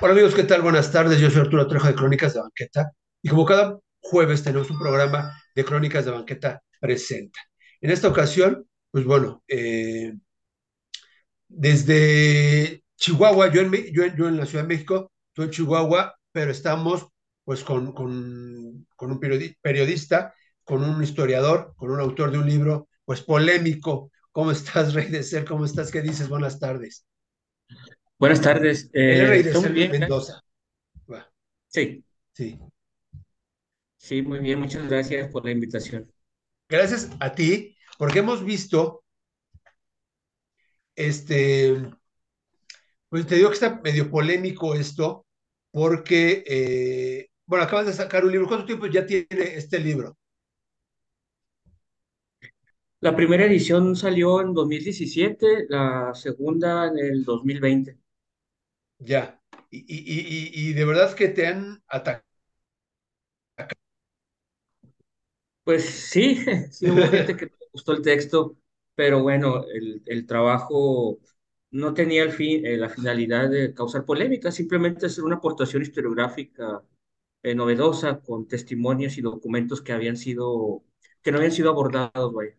Hola amigos, ¿qué tal? Buenas tardes. Yo soy Arturo Trejo de Crónicas de Banqueta y como cada jueves tenemos un programa de Crónicas de Banqueta presenta. En esta ocasión, pues bueno, eh, desde Chihuahua, yo en, la Ciudad de México, tú en Chihuahua, pero estamos pues con, un periodi- periodista, con un historiador, con un autor de un libro pues polémico. ¿Cómo estás, Rey de Ser? ¿Cómo estás? ¿Qué dices? Buenas tardes. Buenas tardes, eh, muy bien. Mendoza. Va, Sí, Sí. sí, muy bien, muchas gracias por la invitación. Gracias a ti, porque hemos visto, este, pues te digo que está medio polémico esto, porque, eh, bueno, acabas de sacar un libro. ¿Cuánto tiempo ya tiene este libro? La primera edición salió en 2017, la segunda en el 2020. Ya. Y, y, y, y de verdad que te han atacado. Pues sí, sí hubo gente que no gustó el texto, pero bueno, el, el trabajo no tenía el fin, eh, la finalidad de causar polémica, simplemente hacer una aportación historiográfica eh, novedosa con testimonios y documentos que habían sido, que no habían sido abordados, vaya.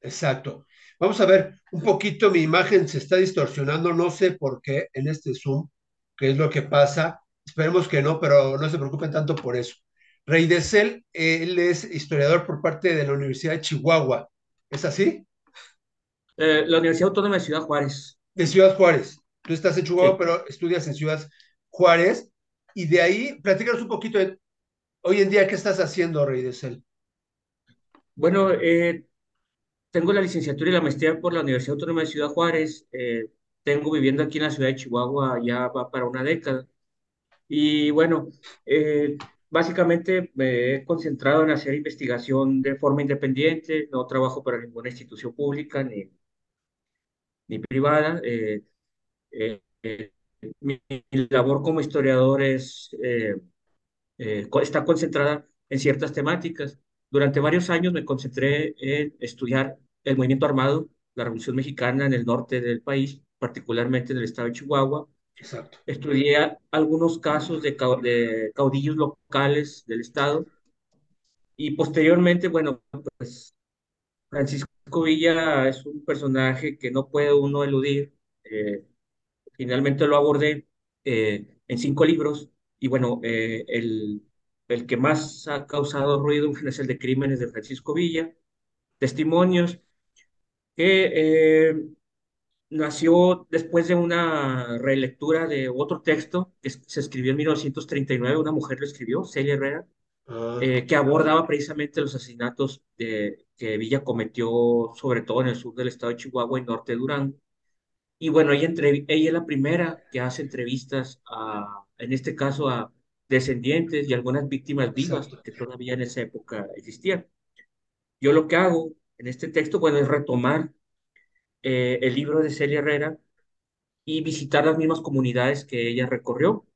Exacto. Vamos a ver, un poquito mi imagen se está distorsionando, no sé por qué en este Zoom, qué es lo que pasa. Esperemos que no, pero no se preocupen tanto por eso. Rey de Cel, él es historiador por parte de la Universidad de Chihuahua. ¿Es así? Eh, la Universidad Autónoma de Ciudad Juárez. De Ciudad Juárez. Tú estás en Chihuahua, Sí. pero estudias en Ciudad Juárez. Y de ahí, platícanos un poquito de hoy en día, ¿qué estás haciendo, Rey de Cel? Bueno, eh, tengo la licenciatura y la maestría por la Universidad Autónoma de Ciudad Juárez. eh, tengo viviendo aquí en la ciudad de Chihuahua ya va para una década. Y bueno, eh, básicamente me he concentrado en hacer investigación de forma independiente. No trabajo para ninguna institución pública ni, ni privada. eh, eh, eh, mi, labor como historiador es eh, eh, está concentrada en ciertas temáticas. Durante varios años me concentré en estudiar el movimiento armado, la Revolución Mexicana en el norte del país, particularmente en el estado de Chihuahua. Exacto, Estudié algunos casos de, cau- de caudillos locales del estado y posteriormente, bueno, pues Francisco Villa es un personaje que no puede uno eludir. Eh, Finalmente lo abordé eh, en cinco libros y bueno, eh, el, el que más ha causado ruido es el de Crímenes de Francisco Villa, testimonios que eh, nació después de una relectura de otro texto que se escribió en 1939, una mujer lo escribió, Celia Herrera, ah, eh, que abordaba precisamente los asesinatos de, que Villa cometió, sobre todo en el sur del estado de Chihuahua y norte de Durango. Y bueno, ella, entre- ella es la primera que hace entrevistas a, en este caso, a descendientes y algunas víctimas vivas que todavía en esa época existían. Yo lo que hago en este texto, bueno, es retomar eh, el libro de Celia Herrera y visitar las mismas comunidades que ella recorrió,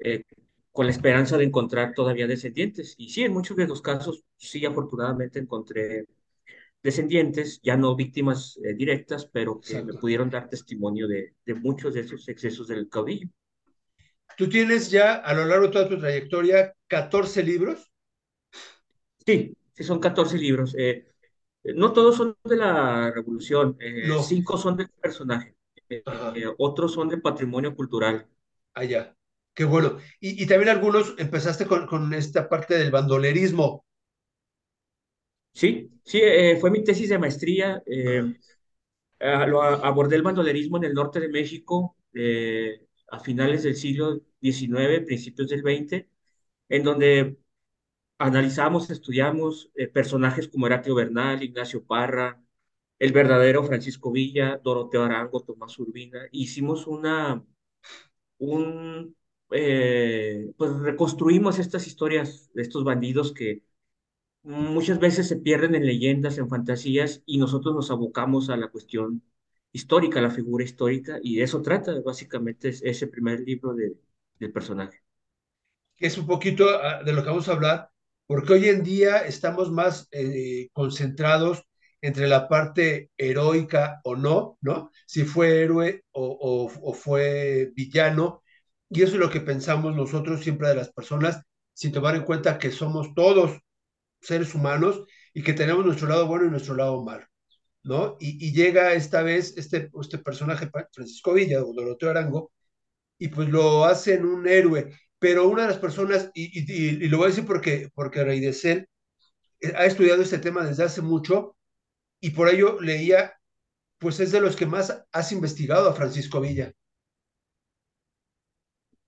eh, con la esperanza de encontrar todavía descendientes. Y sí, en muchos de los casos, sí, afortunadamente encontré descendientes, ya no víctimas eh, directas, pero que me pudieron dar testimonio de, de muchos de esos excesos del caudillo. Tú tienes ya a lo largo de toda tu trayectoria 14 libros. Sí, sí, son 14 libros. eh, no todos son de la Revolución, eh, No, cinco son de personaje, eh, eh, otros son de patrimonio cultural. allá. Qué bueno. Y, y también algunos empezaste con, con esta parte del bandolerismo. Sí, sí, eh, fue mi tesis de maestría. ah, lo abordé el bandolerismo en el norte de México a finales del siglo XIX, principios del XX, en donde analizamos, estudiamos eh, personajes como Heraclio Bernal, Ignacio Parra, el verdadero Francisco Villa, Doroteo Arango, Tomás Urbina. Hicimos una, un, eh, pues reconstruimos estas historias de estos bandidos que muchas veces se pierden en leyendas, en fantasías, y nosotros nos abocamos a la cuestión histórica, a la figura histórica, y de eso trata básicamente es- ese primer libro de, del personaje. que es un poquito ah, de lo que vamos a hablar, porque hoy en día estamos más eh, concentrados entre la parte heroica o no, ¿no? Si fue héroe o, o- fue villano, Y eso es lo que pensamos nosotros siempre de las personas, sin tomar en cuenta que somos todos seres humanos y que tenemos nuestro lado bueno y nuestro lado malo, ¿no? Y, y llega esta vez este, este personaje, Francisco Villa, o Doroteo Arango, y pues lo hacen un héroe. Pero una de las personas, y, lo voy a decir porque, porque Rey de Cel ha estudiado este tema desde hace mucho y por ello leía, pues es de los que más has investigado a Francisco Villa.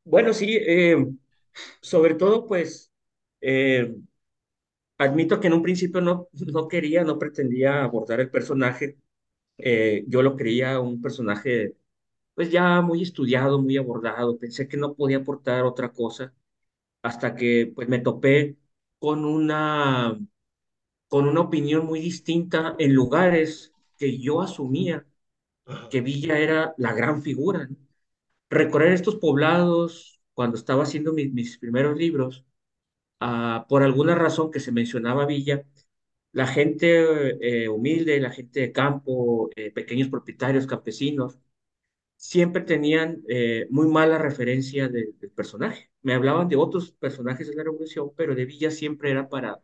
Bueno, sí, eh, sobre todo, pues, eh, admito que en un principio no, no quería, no pretendía abordar el personaje. Eh, yo lo creía un personaje, pues, ya muy estudiado, muy abordado. Pensé que no podía aportar otra cosa hasta que, pues, me topé con una, con una opinión muy distinta en lugares que yo asumía que Villa era la gran figura. ¿no? Recorrer estos poblados cuando estaba haciendo mis, mis primeros libros, ah, por alguna razón que se mencionaba Villa, la gente eh, humilde, la gente de campo, eh, pequeños propietarios, campesinos, siempre tenían eh, muy mala referencia de- del personaje. Me hablaban de otros personajes de la Revolución, pero de Villa siempre era para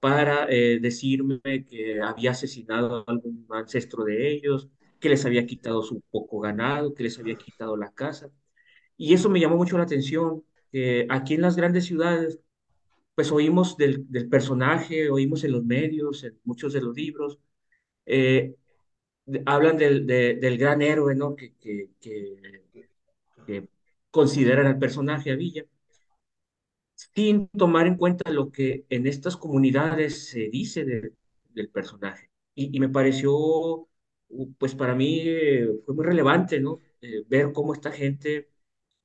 para eh, decirme que había asesinado a algún ancestro de ellos, que les había quitado su poco ganado, que les había quitado la casa. Y eso me llamó mucho la atención, que aquí en las grandes ciudades, pues oímos del, del personaje, oímos en los medios, en muchos de los libros, eh, hablan del, de- del gran héroe, ¿no? Que, que, que, que consideran al personaje a Villa sin tomar en cuenta lo que en estas comunidades se dice de- del personaje. Y, y me pareció, pues para mí eh, fue muy relevante, ¿no? Eh, ver cómo esta gente,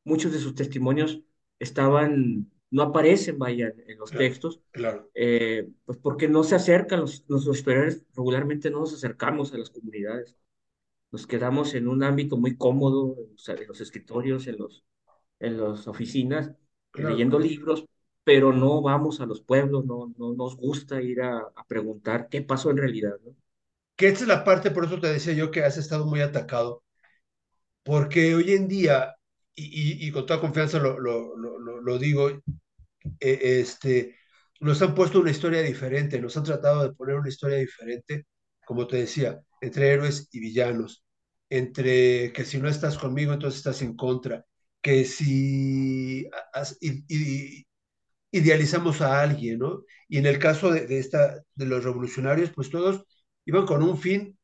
muchos de sus testimonios estaban, no aparecen, vaya, en los claro, textos, claro, eh, pues porque no se acercan, los, nuestros superiores regularmente no nos acercamos a las comunidades. Nos quedamos en un ámbito muy cómodo, o sea, en los escritorios, en los en las oficinas claro, leyendo claro. libros, pero no vamos a los pueblos, no, no nos gusta ir a, a preguntar qué pasó en realidad, ¿no? Que esta es la parte, por eso te decía yo que has estado muy atacado, porque hoy en día, y, y, y con toda confianza lo, lo, lo, lo digo, eh, este, nos han puesto una historia diferente, nos han tratado de poner una historia diferente, como te decía, entre héroes y villanos, entre que si no estás conmigo, entonces estás en contra, que si idealizamos a alguien, ¿no? Y en el caso de, esta, de los revolucionarios, pues todos iban con un fin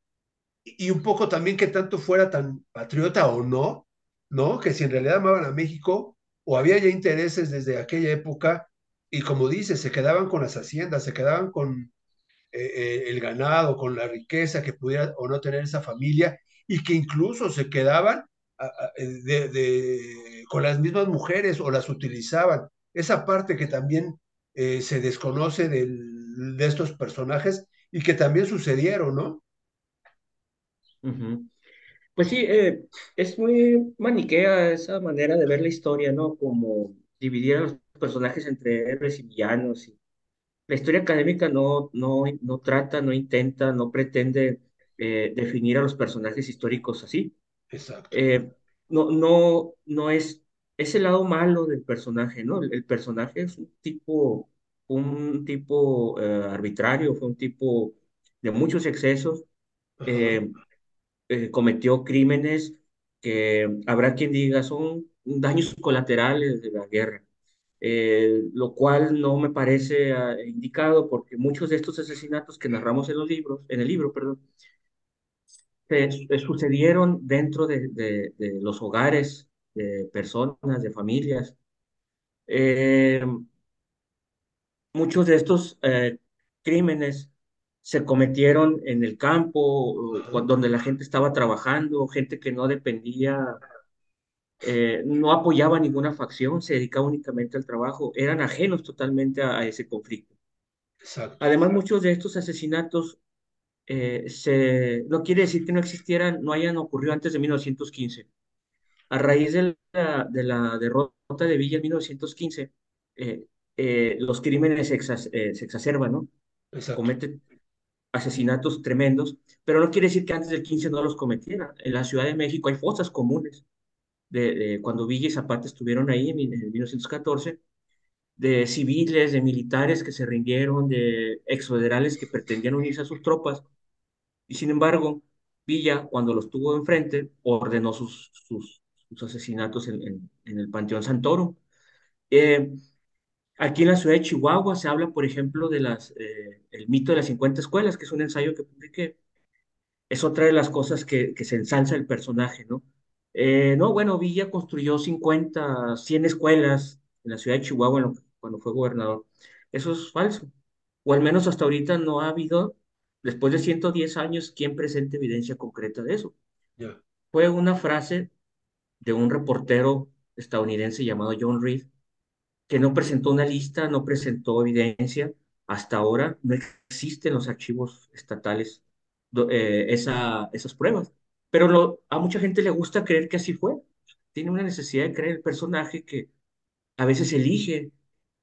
y un poco también que tanto fuera tan patriota o no, ¿no? Que si en realidad amaban a México o había ya intereses desde aquella época y como dices, se quedaban con las haciendas, se quedaban con eh, eh, el ganado, con la riqueza que pudiera o no tener esa familia y que incluso se quedaban de, con las mismas mujeres o las utilizaban. Esa parte que también eh, se desconoce de estos personajes y que también sucedieron, ¿no? Uh. Pues sí, eh, es muy maniquea esa manera de ver la historia, ¿no? Como dividir a los personajes entre héroes y villanos. Y la historia académica no, no, no trata, no intenta, no pretende eh, definir a los personajes históricos así. Exacto. eh, no, no, no es, es el lado malo del personaje, ¿no? El, el personaje es un tipo, un tipo arbitrario, fue un tipo de muchos excesos, eh, eh, cometió crímenes que habrá quien diga son daños colaterales de la guerra. eh, lo cual no me parece ah, indicado porque muchos de estos asesinatos que narramos en los libros, en el libro, perdón, se, se sucedieron dentro de, de- de los hogares de personas, de familias. Eh, muchos de estos eh, crímenes se cometieron en el campo, donde la gente estaba trabajando, gente que no dependía, eh, no apoyaba ninguna facción, se dedicaba únicamente al trabajo, eran ajenos totalmente a, a ese conflicto. exacto, Además, muchos de estos asesinatos eh, se, no quiere decir que no existieran, no hayan ocurrido antes de 1915 A raíz de la, de la derrota de Villa en 1915, eh, eh, los crímenes se, eh, se exacerban, ¿no? exacto. Cometen asesinatos tremendos, pero no quiere decir que antes del 15 no los cometiera. En la Ciudad de México hay fosas comunes de, cuando Villa y Zapata estuvieron ahí en, en 1914, de civiles, de militares que se rindieron, de exfederales que pretendían unirse a sus tropas. Y sin embargo, Villa, cuando los tuvo enfrente, ordenó sus, sus, sus asesinatos en, en, en, el Panteón Santoro. Eh, aquí en la ciudad de Chihuahua se habla, por ejemplo, de las, eh, el mito de las 50 escuelas, que es un ensayo que publiqué. Es otra de las cosas que, que se ensalza el personaje, ¿no? Eh, no, bueno, Villa construyó 50, 100 escuelas en la ciudad de Chihuahua cuando fue gobernador. Eso es falso. O al menos hasta ahorita no ha habido, después de 110 años, quien presente evidencia concreta de eso. Yeah. Fue una frase de un reportero estadounidense llamado John Reed, que no presentó una lista, no presentó evidencia. Hasta ahora no existen los archivos estatales eh, esa, esas pruebas. Pero lo, a mucha gente le gusta creer que así fue. Tiene una necesidad de creer el personaje que a veces elige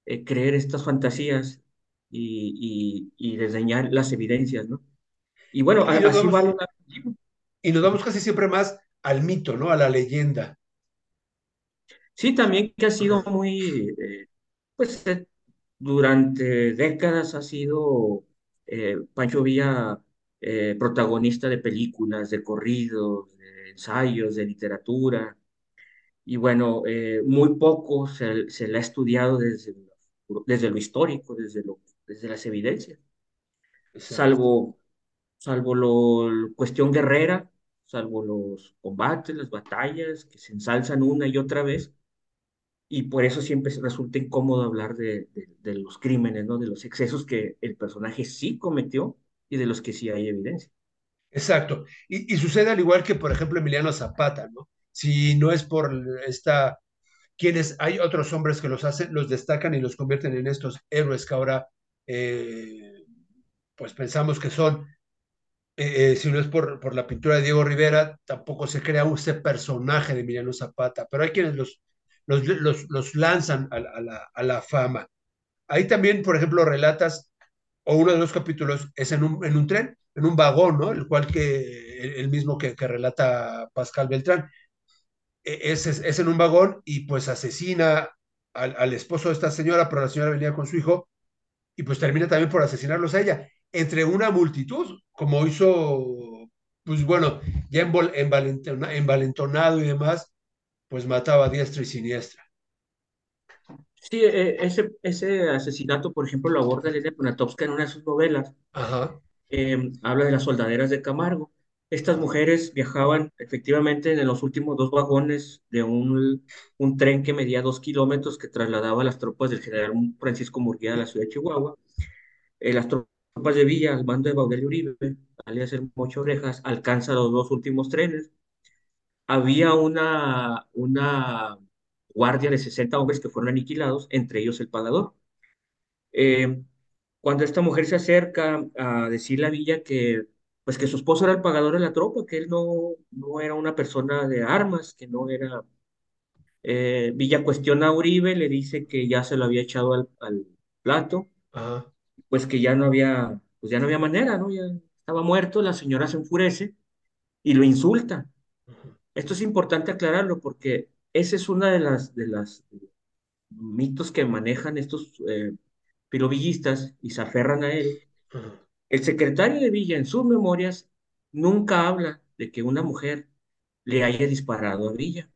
eh, creer estas fantasías y, y, y, desdeñar las evidencias, ¿no? Y bueno, y, así vamos, va Y nos vamos casi siempre más al mito, ¿no? A la leyenda. Sí, también que ha sido muy, eh, pues eh, durante décadas ha sido eh, Pancho Villa protagonista de películas, de corridos, de ensayos, de literatura. Y bueno, muy poco se, se le ha estudiado desde desde lo histórico, desde, lo, desde las evidencias. Exacto. Salvo, salvo lo, cuestión guerrera, salvo los combates, las batallas que se ensalzan una y otra vez, y por eso siempre resulta incómodo hablar de, de, los crímenes, ¿no? de los excesos que el personaje sí cometió y de los que sí hay evidencia. Exacto. Y, y sucede al igual que, por ejemplo, Emiliano Zapata, ¿no? Si no es por esta quienes hay otros hombres que los hacen, los destacan y los convierten en estos héroes que ahora eh, pues pensamos que son. Eh, eh, si no es por, por, la pintura de Diego Rivera, tampoco se crea ese personaje de Emiliano Zapata, pero hay quienes los, los, los, los lanzan a, la, a, la, fama. Ahí también, por ejemplo, relatas, o uno de los capítulos es en un, en un tren, en un vagón, ¿no? El cual que, el mismo que, relata Pascal Beltrán es, es, es, en un vagón y pues asesina al, al, esposo de esta señora, pero la señora venía con su hijo y pues termina también por asesinarlos a ella, entre una multitud, como hizo, pues bueno, ya envalentona, envalentonado y demás, pues mataba a diestra y siniestra. Sí, ese, ese asesinato, por ejemplo, lo aborda Elena Poniatowska en una de sus novelas. Ajá. Eh, habla de las soldaderas de Camargo estas mujeres viajaban efectivamente en los últimos dos vagones de un, un tren que medía dos kilómetros que trasladaba a las tropas del general Francisco Murguía a la ciudad de Chihuahua. Eh, las tropas de Villa, al mando de Baudelio Uribe, alias el Mocho Orejas, alcanzan los dos últimos trenes. Había una, una guardia de 60 hombres que fueron aniquilados, entre ellos el pagador. Eh, cuando esta mujer se acerca a decirle a Villa que pues que su esposo era el pagador de la tropa, que él no, no era una persona de armas, que no era... Eh, Villa cuestiona a Uribe, le dice que ya se lo había echado al, al plato, Ajá. pues que ya no había, pues ya no había manera, ¿no? Ya estaba muerto, la señora se enfurece y lo insulta. Ajá. Esto es importante aclararlo porque esa es una de las, de las mitos que manejan estos eh, pirovillistas y se aferran a él. El secretario de Villa en sus memorias nunca habla de que una mujer le haya disparado a Villa.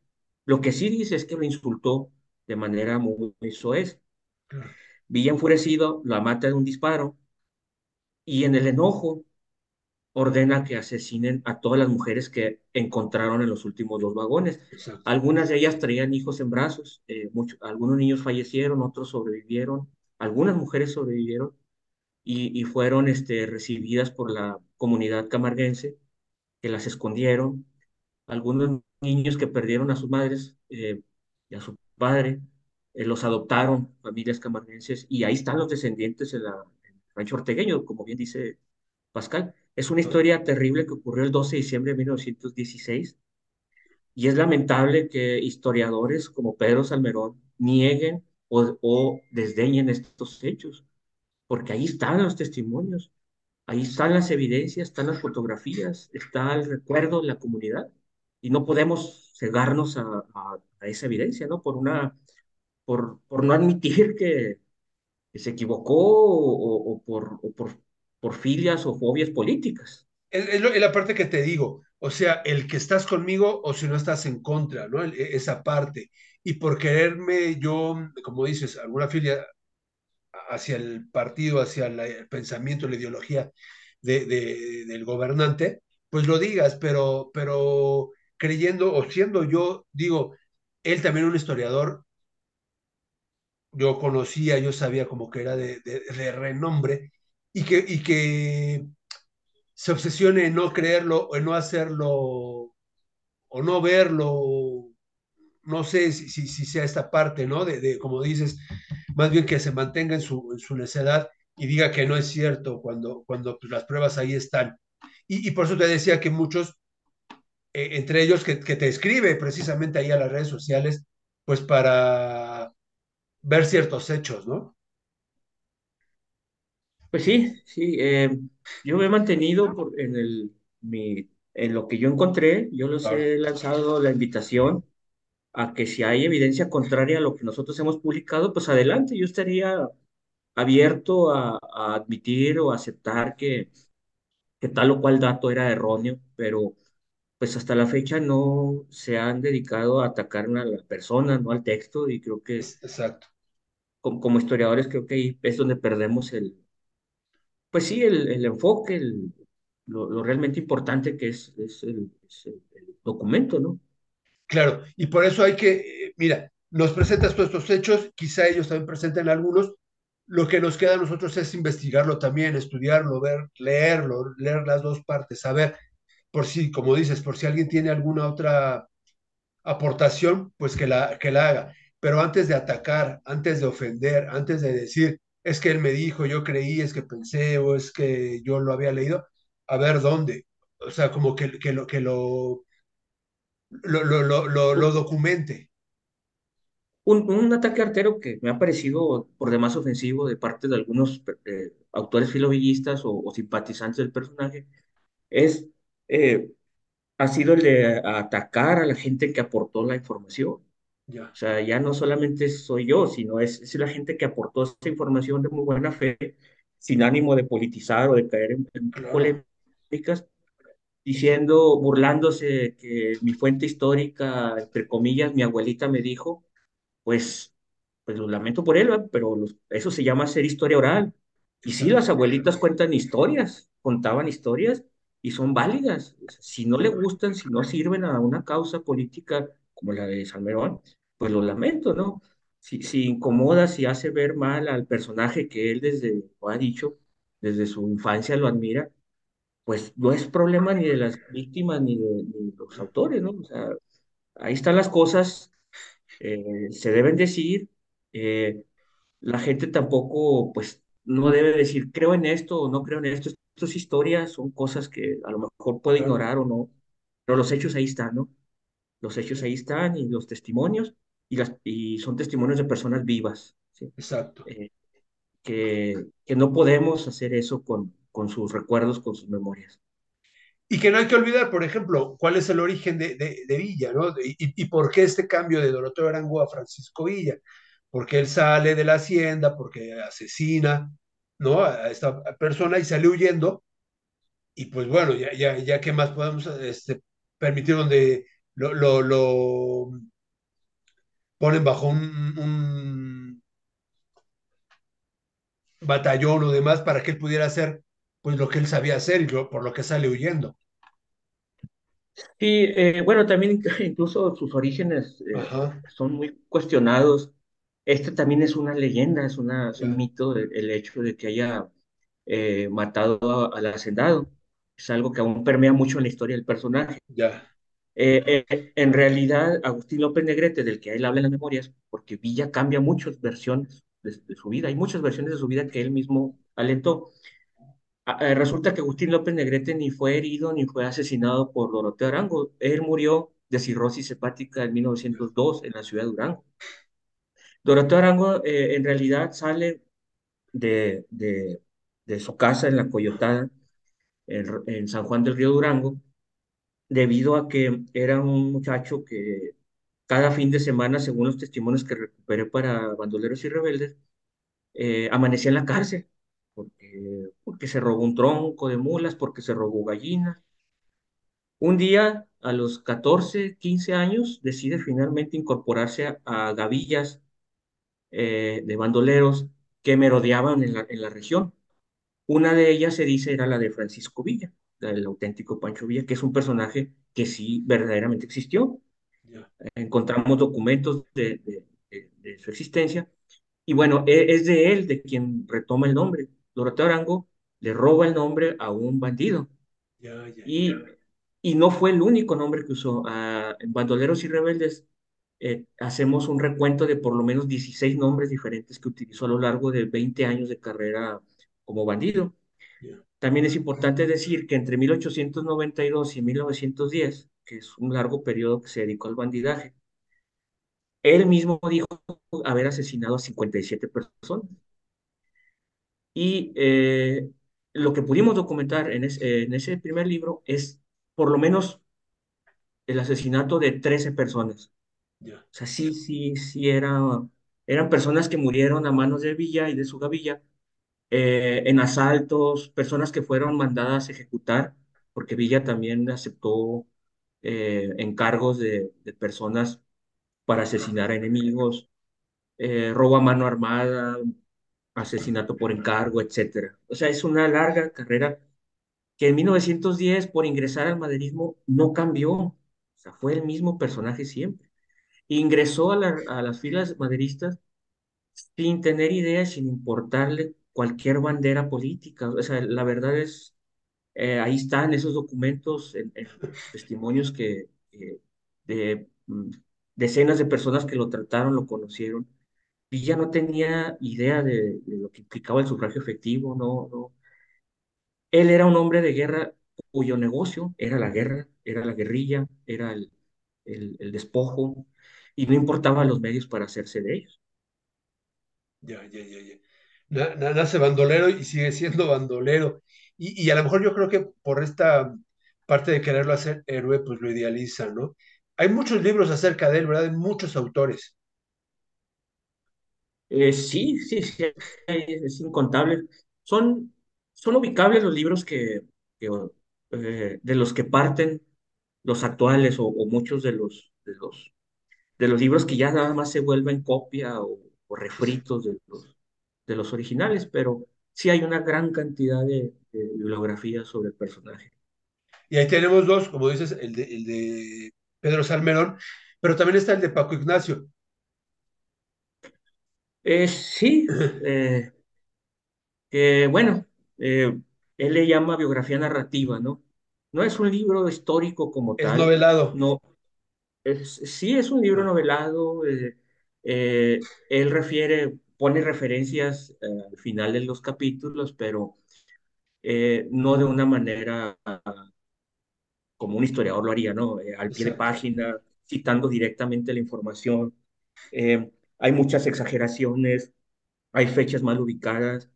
Lo que sí dice es que lo insultó de manera muy, muy soez. Villa enfurecido la mata de un disparo y en el enojo ordena que asesinen a todas las mujeres que encontraron en los últimos dos vagones. Exacto. Algunas de ellas traían hijos en brazos, eh, muchos, algunos niños fallecieron, otros sobrevivieron, algunas mujeres sobrevivieron y, y, fueron este, recibidas por la comunidad camarguense, que las escondieron. Algunos niños que perdieron a sus madres eh, y a su padre, eh, los adoptaron familias camarguenses y ahí están los descendientes en, la, en el rancho ortegueño, como bien dice Pascal. Es una historia terrible que ocurrió el 12 de diciembre de 1916 y es lamentable que historiadores como Pedro Salmerón nieguen o, o desdeñen estos hechos porque ahí están los testimonios, ahí están las evidencias, están las fotografías, está el recuerdo de la comunidad. y no podemos cegarnos a, a- a esa evidencia, ¿no? Por una, por, por no admitir que, que se equivocó o, o por, o por, por filias o fobias políticas. Es, la parte que te digo, o sea, el que estás conmigo o si no estás en contra, ¿no? El- e, esa parte. Y por quererme yo, como dices, alguna filia hacia el partido, hacia el pensamiento, la ideología de, de- del gobernante, pues lo digas, pero, pero creyendo o siendo yo, digo, él también un historiador, yo conocía, yo sabía como que era de renombre y que, y que se obsesione en no creerlo o en no hacerlo o no verlo, no sé si, si, sea esta parte, ¿no? De, como dices, más bien que se mantenga en su, en su necedad y diga que no es cierto cuando, cuando pues, las pruebas ahí están. Y, y, por eso te decía que muchos, eh, entre ellos que, que, te escribe precisamente ahí a las redes sociales, pues para ver ciertos hechos, ¿no? Pues sí, sí, eh, yo me he mantenido por, en el, mi, en lo que yo encontré, yo les Claro. he lanzado la invitación a que si hay evidencia contraria a lo que nosotros hemos publicado, pues adelante, yo estaría abierto a, a admitir o aceptar que, que tal o cual dato era erróneo, pero pues hasta la fecha no se han dedicado a atacar a la persona, no al texto, y creo que Es, exacto. como, como historiadores creo que ahí es donde perdemos el, pues sí, el, el enfoque, el, lo, lo realmente importante que es, es el, el documento, ¿no? Claro, y por eso hay que, eh, mira, nos presentas todos estos hechos, quizá ellos también presenten algunos, lo que nos queda a nosotros es investigarlo también, estudiarlo, ver, leerlo, leer las dos partes, saber por si, como dices, por si alguien tiene alguna otra aportación, pues que la, que la haga. Pero antes de atacar, antes de ofender, antes de decir, es que él me dijo, yo creí, es que pensé, o es que yo lo había leído, a ver dónde. O sea, como que, que lo, lo, lo, lo, lo, documente. Un, un ataque artero que me ha parecido por demás ofensivo de parte de algunos eh, autores filovillistas o, o simpatizantes del personaje es, eh, ha sido el de atacar a la gente que aportó la información. O sea, ya no solamente soy yo, sino es, es la gente que aportó esta información de muy buena fe, sin ánimo de politizar o de caer en, en claro, polémicas, diciendo, burlándose que mi fuente histórica, entre comillas, mi abuelita me dijo, pues, pues lo lamento por él, ¿verdad? pero los- eso se llama hacer historia oral. Y sí, las abuelitas cuentan historias, contaban historias y son válidas. Si no le gustan, si no sirven a una causa política como la de Salmerón, pues lo lamento, ¿no? Si, si incomoda, si hace ver mal al personaje que él desde, ha dicho, desde su infancia lo admira, pues no es problema ni de las víctimas ni de, ni de los autores, ¿no? O sea, ahí están las cosas, eh, se deben decir, eh, la gente tampoco, pues, no debe decir, creo en esto o no creo en esto, esto es historia, son cosas que a lo mejor puedo claro, ignorar o no, pero los hechos ahí están, ¿no? Los hechos ahí están y los testimonios, y, las, y son testimonios de personas vivas, ¿sí? exacto. Eh, que, que no podemos hacer eso con, con sus recuerdos, con sus memorias. Y que no hay que olvidar, por ejemplo, cuál es el origen de, de, de Villa, ¿no? Y, y, por qué este cambio de Doroteo Arango a Francisco Villa. Porque él sale de la hacienda, porque asesina, ¿no? A esta persona y sale huyendo. Y pues bueno, ya, ya, ya qué más podemos este, permitir donde lo, lo, lo ponen bajo un, un, batallón o demás para que él pudiera hacer pues lo que él sabía hacer y lo, por lo que sale huyendo. Sí, eh, bueno, también incluso sus orígenes eh, son muy cuestionados. Este también es una leyenda, es, una, es un mito el, el hecho de que haya eh, matado a- al hacendado. Es algo que aún permea mucho en la historia del personaje. ya, Eh, eh, en realidad, Agustín López Negrete, del que él habla en las memorias, porque Villa cambia muchas versiones de, su vida, hay muchas versiones de su vida que él mismo alentó. Ah, eh, resulta que Agustín López Negrete ni fue herido ni fue asesinado por Doroteo Arango. Él murió de cirrosis hepática en 1902 en la ciudad de Durango. Doroteo Arango en realidad sale de, de, su casa en La Coyotada, en San Juan del Río Durango, debido a que era un muchacho que cada fin de semana, según los testimonios que recuperé para bandoleros y rebeldes, eh, amanecía en la cárcel, porque, porque se robó un tronco de mulas, porque se robó gallinas. Un día, a los 14, 15 años, decide finalmente incorporarse a, a gavillas eh, de bandoleros que merodeaban en la, en la región. Una de ellas se dice era la de Francisco Villa, el auténtico Pancho Villa, que es un personaje que sí verdaderamente existió. Encontramos documentos de, de- de- de su existencia. Y bueno, e- es de él de quien retoma el nombre. Doroteo Arango le roba el nombre a un bandido. Y, y no fue el único nombre que usó. Ah, en Bandoleros y Rebeldes eh, hacemos un recuento de por lo menos 16 nombres diferentes que utilizó a lo largo de 20 años de carrera como bandido. También es importante decir que entre 1892 y 1910, que es un largo periodo que se dedicó al bandidaje, él mismo dijo haber asesinado a 57 personas. Y eh, lo que pudimos documentar en, es- en ese primer libro es por lo menos el asesinato de 13 personas. O sea, sí, sí, sí era, eran personas que murieron a manos de Villa y de su gavilla eh, en asaltos, personas que fueron mandadas a ejecutar, porque Villa también aceptó eh, encargos de, personas para asesinar a enemigos, eh, robo a mano armada, asesinato por encargo, etcétera. O sea, es una larga carrera que en 1910, por ingresar al maderismo, no cambió. O sea, fue el mismo personaje siempre. Ingresó a, a las filas maderistas sin tener idea, sin importarle cualquier bandera política. O sea, la verdad es, eh, ahí están esos documentos, en, testimonios que, que de mm, decenas de personas que lo trataron, lo conocieron. Villa no tenía idea de, lo que implicaba el sufragio efectivo, no, no. Él era un hombre de guerra cuyo negocio era la guerra, era la guerrilla, era el, el, el despojo, y no importaba los medios para hacerse de ellos. Ya, ya, ya, ya. Na- na- nace bandolero y sigue siendo bandolero. Y, y a lo mejor yo creo que por esta parte de quererlo hacer héroe, pues lo idealiza, ¿no? Hay muchos libros acerca de él, ¿verdad? Hay muchos autores. Eh, sí, sí, sí, es, incontable. Son, son ubicables los libros que, eh, de los que parten los actuales o, o muchos de los, de los, de los libros que ya nada más se vuelven copia o, o refritos de los, de los originales, pero sí hay una gran cantidad de, de bibliografías sobre el personaje. Y ahí tenemos dos, como dices, el de, el de Pedro Salmerón, pero también está el de Paco Ignacio. Eh, sí, eh, que bueno, eh, él le llama biografía narrativa, ¿no? No es un libro histórico como Es tal, novelado. no, es, sí es un libro novelado, eh, eh, él refiere, pone referencias eh, al final de los capítulos, pero eh, no de una manera como un historiador lo haría, ¿no? Eh, al pie de página, citando directamente la información. Eh, hay muchas exageraciones, hay fechas mal ubicadas,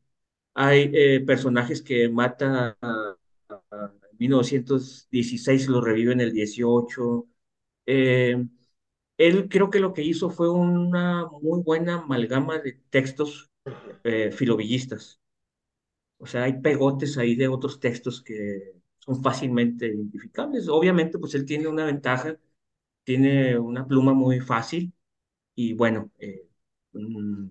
hay eh, personajes que mata a, a- en 1916 y lo revive en el 18. Eh, él creo que lo que hizo fue una muy buena amalgama de textos eh, filovillistas. O sea, hay pegotes ahí de otros textos que son fácilmente identificables. Obviamente, pues él tiene una ventaja, tiene una pluma muy fácil y bueno, eh, mm,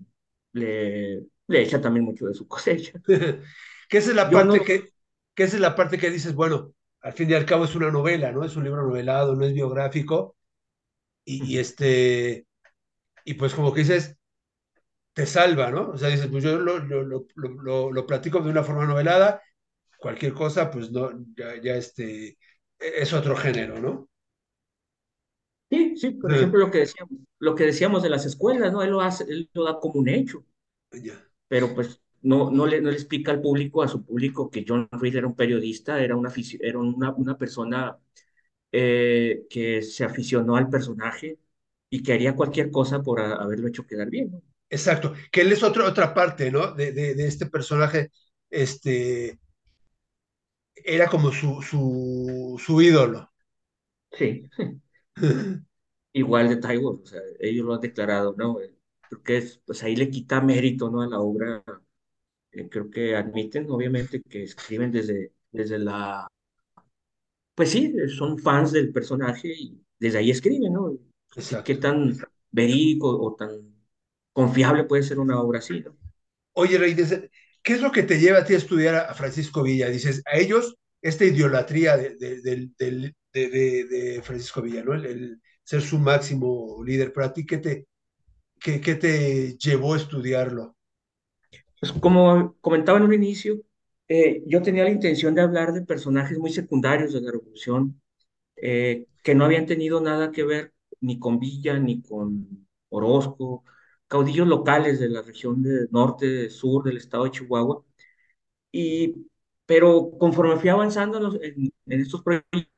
le, le echa también mucho de su cosecha. Que esa es la Yo parte no, que, que esa es la parte que dices, bueno, al fin y al cabo es una novela, ¿no? Es un libro novelado, no es biográfico. Y, y este, y pues como que dices, te salva, ¿no? O sea, dices, pues yo lo, lo, lo, lo, platico de una forma novelada, cualquier cosa, pues no, ya, ya este, es otro género, ¿no? sí, sí, por ejemplo, lo que decíamos, lo que decíamos de las escuelas, ¿no? Él lo hace, él lo da como un hecho, pero pues no, no le, no le explica al público, a su público, que John Reed era un periodista, era una, era una, una persona eh, que se aficionó al personaje y que haría cualquier cosa por a- haberlo hecho quedar bien, ¿no? exacto. Que él es otro, otra parte, ¿no? De, de, de este personaje, este, era como su, su, su ídolo. Sí, igual de Taiwán, o sea, ellos lo han declarado, ¿no? Eh, Creo que es, pues ahí le quita mérito, ¿no? A la obra. Eh, creo que admiten, obviamente, que escriben desde, desde la, pues sí, son fans del personaje y desde ahí escriben, ¿no? ¿Qué, qué tan verídico o tan confiable puede ser una obra así, ¿no? Oye, Rey, ¿qué es lo que te lleva a ti a estudiar a Francisco Villa? Dices, a ellos, esta idolatría de, de- de- de- Francisco Villa, ¿no? El, el ser su máximo líder, pero a ti, ¿qué te, qué, qué te llevó a estudiarlo? Pues como comentaba en un inicio, eh, yo tenía la intención de hablar de personajes muy secundarios de la Revolución, eh, que no habían tenido nada que ver ni con Villa ni con Orozco, caudillos locales de la región del norte, sur del estado de Chihuahua. Y, pero conforme fui avanzando en, en- en estos proyectos,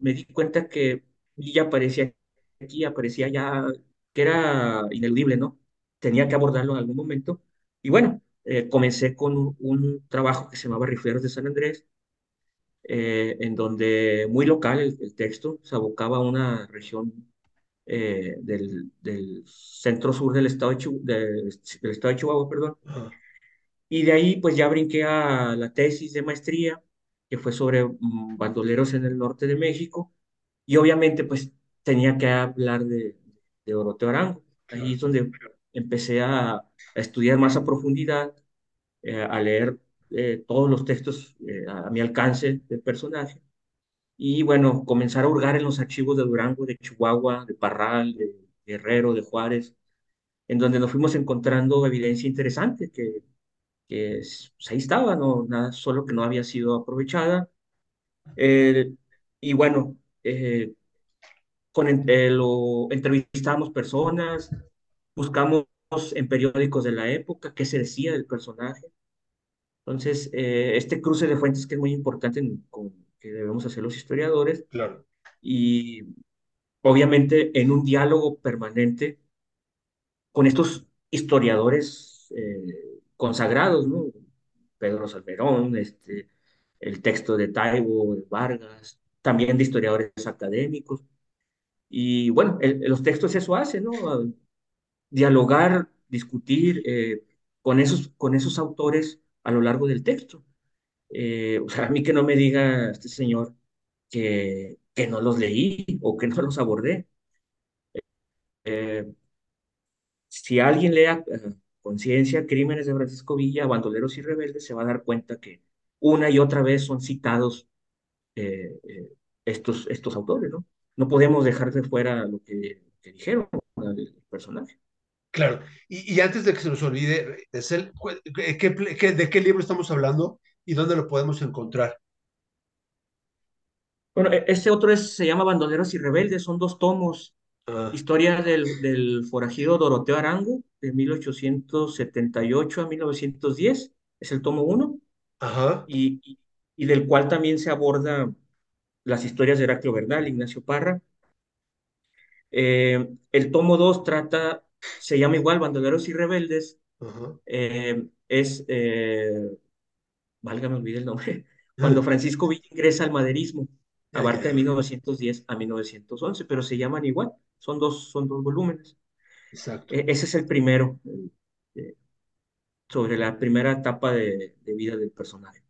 me di cuenta que Villa aparecía aquí, aparecía ya, que era ineludible, ¿no? Tenía que abordarlo en algún momento. Y bueno, eh, comencé con un, un trabajo que se llamaba Rifleros de San Andrés, eh, en donde muy local el, el texto se abocaba a una región eh, del, del centro sur del estado de, Chihu- de- del estado de Chihuahua, perdón. Y de ahí pues ya brinqué a la tesis de maestría, que fue sobre mm, bandoleros en el norte de México. Y obviamente pues tenía que hablar de, de Doroteo Arango. Ahí es donde empecé a, a estudiar más a profundidad, eh, a leer eh, todos los textos eh, a, mi alcance del personaje y bueno, comenzar a hurgar en los archivos de Durango, de Chihuahua, de Parral, de Guerrero, de Juárez, en donde nos fuimos encontrando evidencia interesante que, que es- pues ahí estaba, no, nada, solo que no había sido aprovechada. Eh, y bueno, eh, con, eh, lo, entrevistamos personas, buscamos en periódicos de la época qué se decía del personaje. Entonces, eh, este cruce de fuentes que es muy importante en- con, que debemos hacer los historiadores claro, y obviamente en un diálogo permanente con estos historiadores eh, consagrados, ¿no? Pedro Salmerón, este, el texto de Taibo, de Vargas, también de historiadores académicos. Y bueno, el- los textos eso hacen, ¿no? Dialogar, discutir eh, con esos, con esos autores a lo largo del texto. Eh, o sea, a mí que no me diga este señor que, no los leí o que no los abordé. Eh, Si alguien lea Conciencia, Crímenes de Francisco Villa, Bandoleros y Rebeldes, se va a dar cuenta que una y otra vez son citados estos, estos autores, ¿no? No podemos dejar de fuera lo que, que dijeron el personaje. Claro. Y, y antes de que se nos olvide, es el- ¿qué- qué- qué- ¿de qué libro estamos hablando y dónde lo podemos encontrar? Bueno, e- este otro es, se llama Bandoleros y Rebeldes, son dos tomos. Ah, Historia del, del forajido Doroteo Arango, de 1878 a 1910, es el tomo uno, ajá, y, y, y del cual también se aborda las historias de Heraclio Bernal, Ignacio Parra. Eh, el tomo 2 trata, se llama igual, Bandoleros y Rebeldes, eh, es, eh, válgame, olvidé el nombre, cuando Francisco Villa ingresa al maderismo, abarca de ya. 1910 a 1911, pero se llaman igual, son dos, son dos volúmenes. Exacto. Eh, ese es el primero, eh, sobre la primera etapa de, de vida del personaje.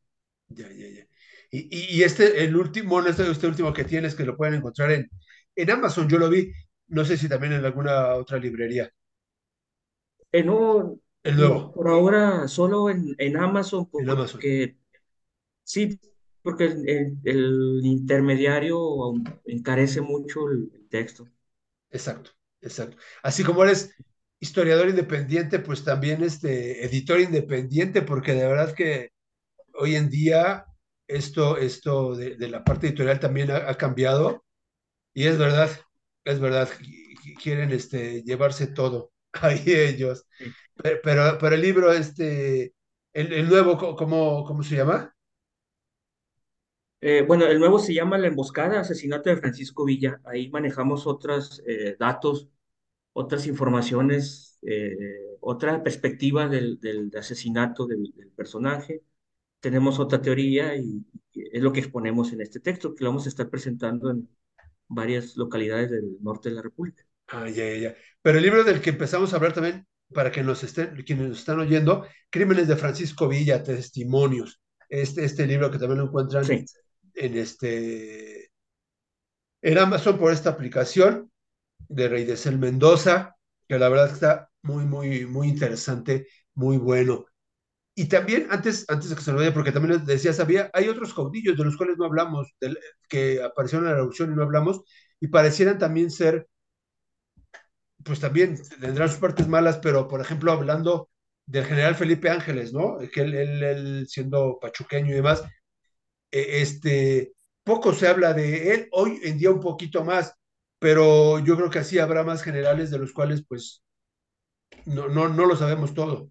Ya, ya, ya. Y, y, este, el último, no, este, este último que tienes, que lo pueden encontrar en, en Amazon, yo lo vi, no sé si también en alguna otra librería. Eh, no, El nuevo, por ahora solo en, en Amazon, en Amazon. porque Sí, porque el, el- el intermediario encarece mucho el, texto. Exacto, exacto. Así como eres historiador independiente, pues también este editor independiente, porque de verdad que hoy en día esto, esto de, de la parte editorial también ha, ha cambiado y es verdad, es verdad, qu- qu- quieren este, llevarse todo ahí ellos. Pero, pero, pero el libro, este, el, el nuevo, ¿cómo, cómo se llama? Eh, bueno, el nuevo se llama La Emboscada, Asesinato de Francisco Villa. Ahí manejamos otros datos, otras informaciones, eh, otra perspectiva del, del asesinato del, del personaje. tenemos otra teoría y, y es lo que exponemos en este texto, que lo vamos a estar presentando en varias localidades del norte de la República. Ah, ya, ya, ya. Pero el libro del que empezamos a hablar también, para que nos estén, quienes nos están oyendo, Crímenes de Francisco Villa, Testimonios. Este, este libro que también lo encuentran Sí, en este en Amazon por esta aplicación de Rey de Cel Mendoza, que la verdad está muy, muy, muy interesante, muy bueno. Y también, antes, antes de que se lo vaya, porque también les decía, sabía, hay otros caudillos de los cuales no hablamos, que aparecieron en la revolución y no hablamos, y parecieran también ser, pues también tendrán sus partes malas, pero por ejemplo, hablando del general Felipe Ángeles, ¿no? Que él, él, él siendo pachuqueño y demás, eh, este, poco se habla de él, hoy en día un poquito más, pero yo creo que así habrá más generales de los cuales pues no, no, no lo sabemos todo.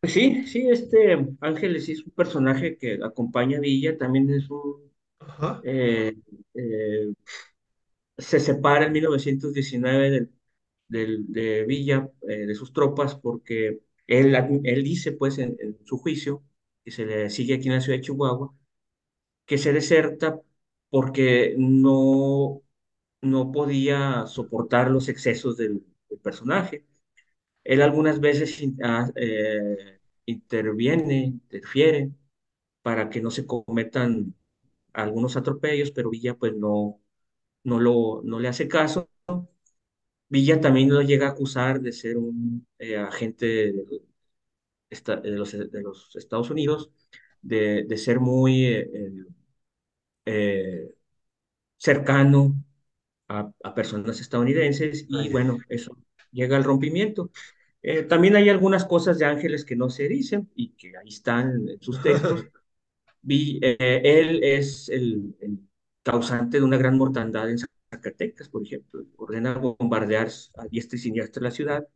pues sí, sí, este Ángeles es un personaje que acompaña a Villa, también es un, Ajá, eh, eh, se separa en 1919 del, del- de Villa, eh, de sus tropas, porque él, él dice, pues, en, su juicio, que se le sigue aquí en la ciudad de Chihuahua, que se deserta porque no, no podía soportar los excesos del, personaje. Él algunas veces ah, eh, interviene, interfiere para que no se cometan algunos atropellos, pero Villa pues no, no, lo, no le hace caso Villa también lo llega a acusar de ser un eh, agente de, los, de los Estados Unidos, de, de ser muy eh, eh, cercano a, a personas estadounidenses y bueno, eso llega al rompimiento. También hay algunas cosas de Ángeles que no se dicen y que ahí están en sus textos. Vi- él es el, el causante de una gran mortandad en Zacatecas, por ejemplo. Ordena bombardear a diestra y siniestra la ciudad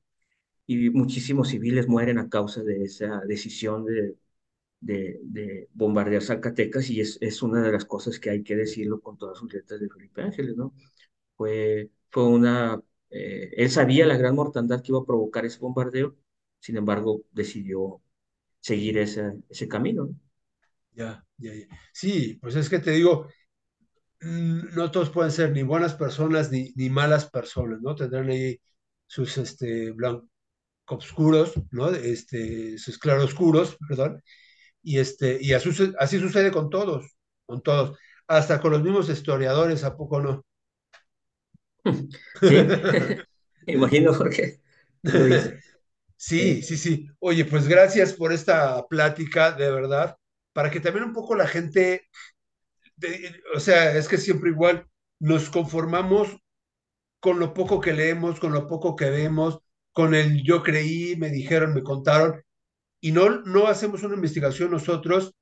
y muchísimos civiles mueren a causa de esa decisión de, de, de bombardear Zacatecas y es, es una de las cosas que hay que decirlo con todas sus letras de Felipe Ángeles, ¿no? Fue, fue una, eh, él sabía la gran mortandad que iba a provocar ese bombardeo, sin embargo decidió seguir ese, ese camino, ¿no? ya, ya, ya. Sí, pues es que te digo, no todos pueden ser ni buenas personas ni, ni malas personas, ¿no? Tendrán ahí sus este, blancoscuros, ¿no? Este, sus claroscuros, perdón, y, este, y así, así sucede con todos, con todos, hasta con los mismos historiadores, ¿a poco no? Sí, imagino por qué lo dice. Sí, sí, sí. Oye, pues gracias por esta plática, de verdad, para que también un poco la gente, o sea, es que siempre igual nos conformamos con lo poco que leemos, con lo poco que vemos, con el yo creí, me dijeron, me contaron, y no, no hacemos una investigación nosotros,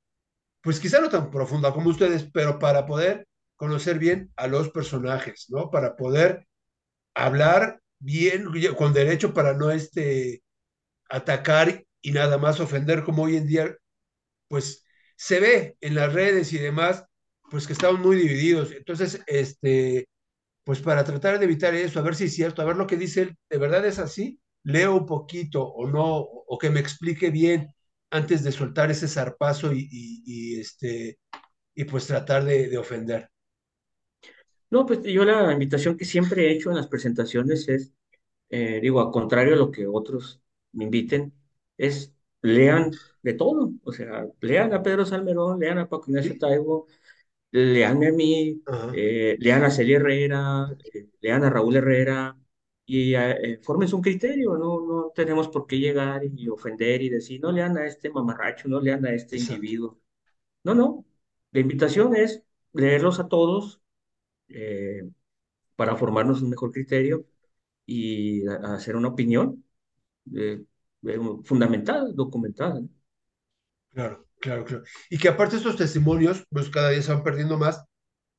pues quizá no tan profunda como ustedes, pero para poder conocer bien a los personajes, ¿no? Para poder hablar bien, con derecho para no este atacar y nada más ofender como hoy en día, pues se ve en las redes y demás, pues que estamos muy divididos. Entonces, este, pues para tratar de evitar eso, a ver si es cierto, a ver lo que dice él, ¿de verdad es así? Leo un poquito o no, o que me explique bien antes de soltar ese zarpazo y, y, y este, y pues tratar de, de ofender. no, pues yo la invitación que siempre he hecho en las presentaciones es eh, digo, a contrario a lo que otros me inviten, es lean de todo, o sea, lean a Pedro Salmerón, lean a Paco Ignacio ¿Sí? Taibo, lean a mí, eh, lean a Celia Herrera, eh, lean a Raúl Herrera, y eh, fórmense un criterio, no, no tenemos por qué llegar y ofender y decir, no lean a este mamarracho, no lean a este exacto, individuo. No, no, la invitación es leerlos a todos eh, para formarnos un mejor criterio y a- a hacer una opinión eh, eh, fundamentada, documentada. claro, claro, claro. Y que aparte estos testimonios, pues cada día se van perdiendo más,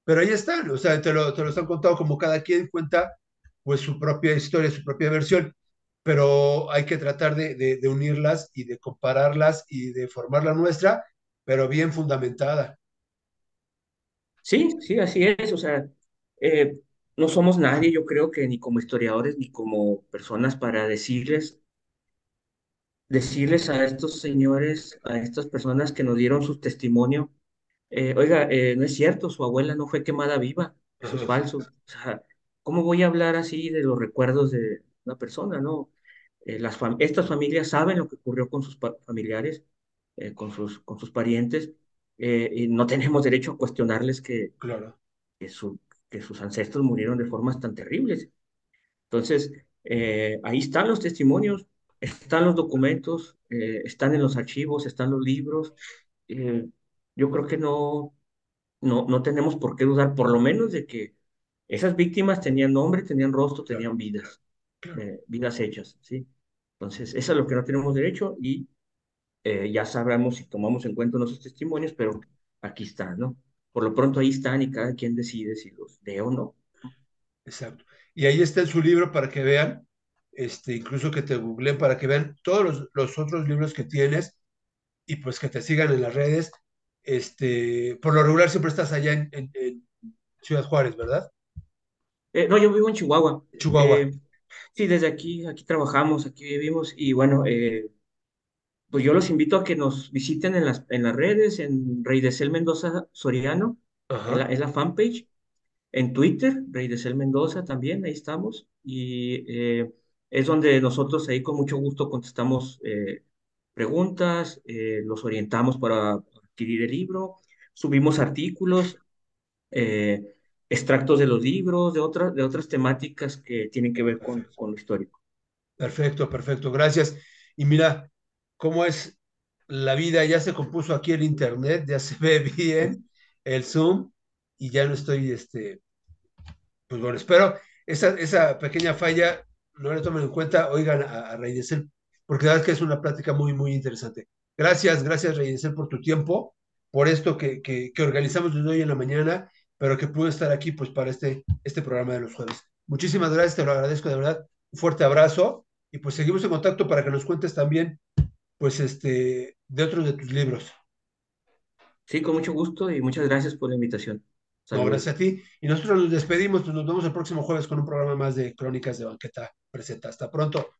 pero ahí están, o sea, te te lo están contando como cada quien cuenta pues su propia historia, su propia versión, pero hay que tratar de, de, de unirlas y de compararlas y de formar la nuestra, pero bien fundamentada. Sí, sí, así es. O sea, eh, no somos nadie, yo creo que ni como historiadores ni como personas para decirles decirles a estos señores, a estas personas que nos dieron su testimonio, eh, oiga, eh, no es cierto, su abuela no fue quemada viva, eso es falso. O sea, ¿cómo voy a hablar así de los recuerdos de una persona, no? Eh, las fam- estas familias saben lo que ocurrió con sus familiares, eh, con sus, con sus parientes, eh, y no tenemos derecho a cuestionarles que, claro, que, su- que sus ancestros murieron de formas tan terribles. Entonces, eh, ahí están los testimonios, están los documentos, eh, están en los archivos, están los libros. Eh, yo creo que no, no, no tenemos por qué dudar, por lo menos de que esas víctimas tenían nombre, tenían rostro, tenían vidas, eh, vidas hechas, ¿sí? Entonces, eso es lo que no tenemos derecho y ya sabremos si tomamos en cuenta nuestros testimonios, pero aquí están, ¿no? Por lo pronto ahí están y cada quien decide si los lee o no. Exacto. Y ahí está en su libro para que vean, este, incluso que te googleen para que vean todos los, los otros libros que tienes y pues que te sigan en las redes. Este, por lo regular siempre estás allá en, en- en Ciudad Juárez, ¿verdad? Eh, no, yo vivo en Chihuahua. Chihuahua. Eh, sí, desde aquí, aquí trabajamos, aquí vivimos y bueno, eh, pues yo los invito a que nos visiten en las, en las redes, en Rey de Cel Mendoza Soriano, es la, es la fanpage, en Twitter, Rey de Cel Mendoza también, ahí estamos y eh, es donde nosotros ahí con mucho gusto contestamos eh, preguntas, eh, los orientamos para adquirir el libro, subimos artículos eh, extractos de los libros, de otras, de otras temáticas que tienen que ver con, con lo histórico. perfecto, perfecto. Gracias. Y mira, cómo es la vida, ya se compuso aquí el internet, ya se ve bien el Zoom y ya no estoy, este, Pues bueno, espero esa, esa pequeña falla no la tomen en cuenta, oigan a, a porque la verdad es que es una plática muy, muy interesante. Gracias, gracias Reyesel por tu tiempo, por esto que, que, organizamos desde hoy en la mañana, pero que pude estar aquí pues para este, este programa de los jueves. Muchísimas gracias, te lo agradezco de verdad. Un fuerte abrazo y pues seguimos en contacto para que nos cuentes también pues este de otros de tus libros. Sí, con mucho gusto y muchas gracias por la invitación. No, gracias a ti. Y nosotros nos despedimos, pues nos vemos el próximo jueves con un programa más de Crónicas de Banqueta Presenta. Hasta pronto.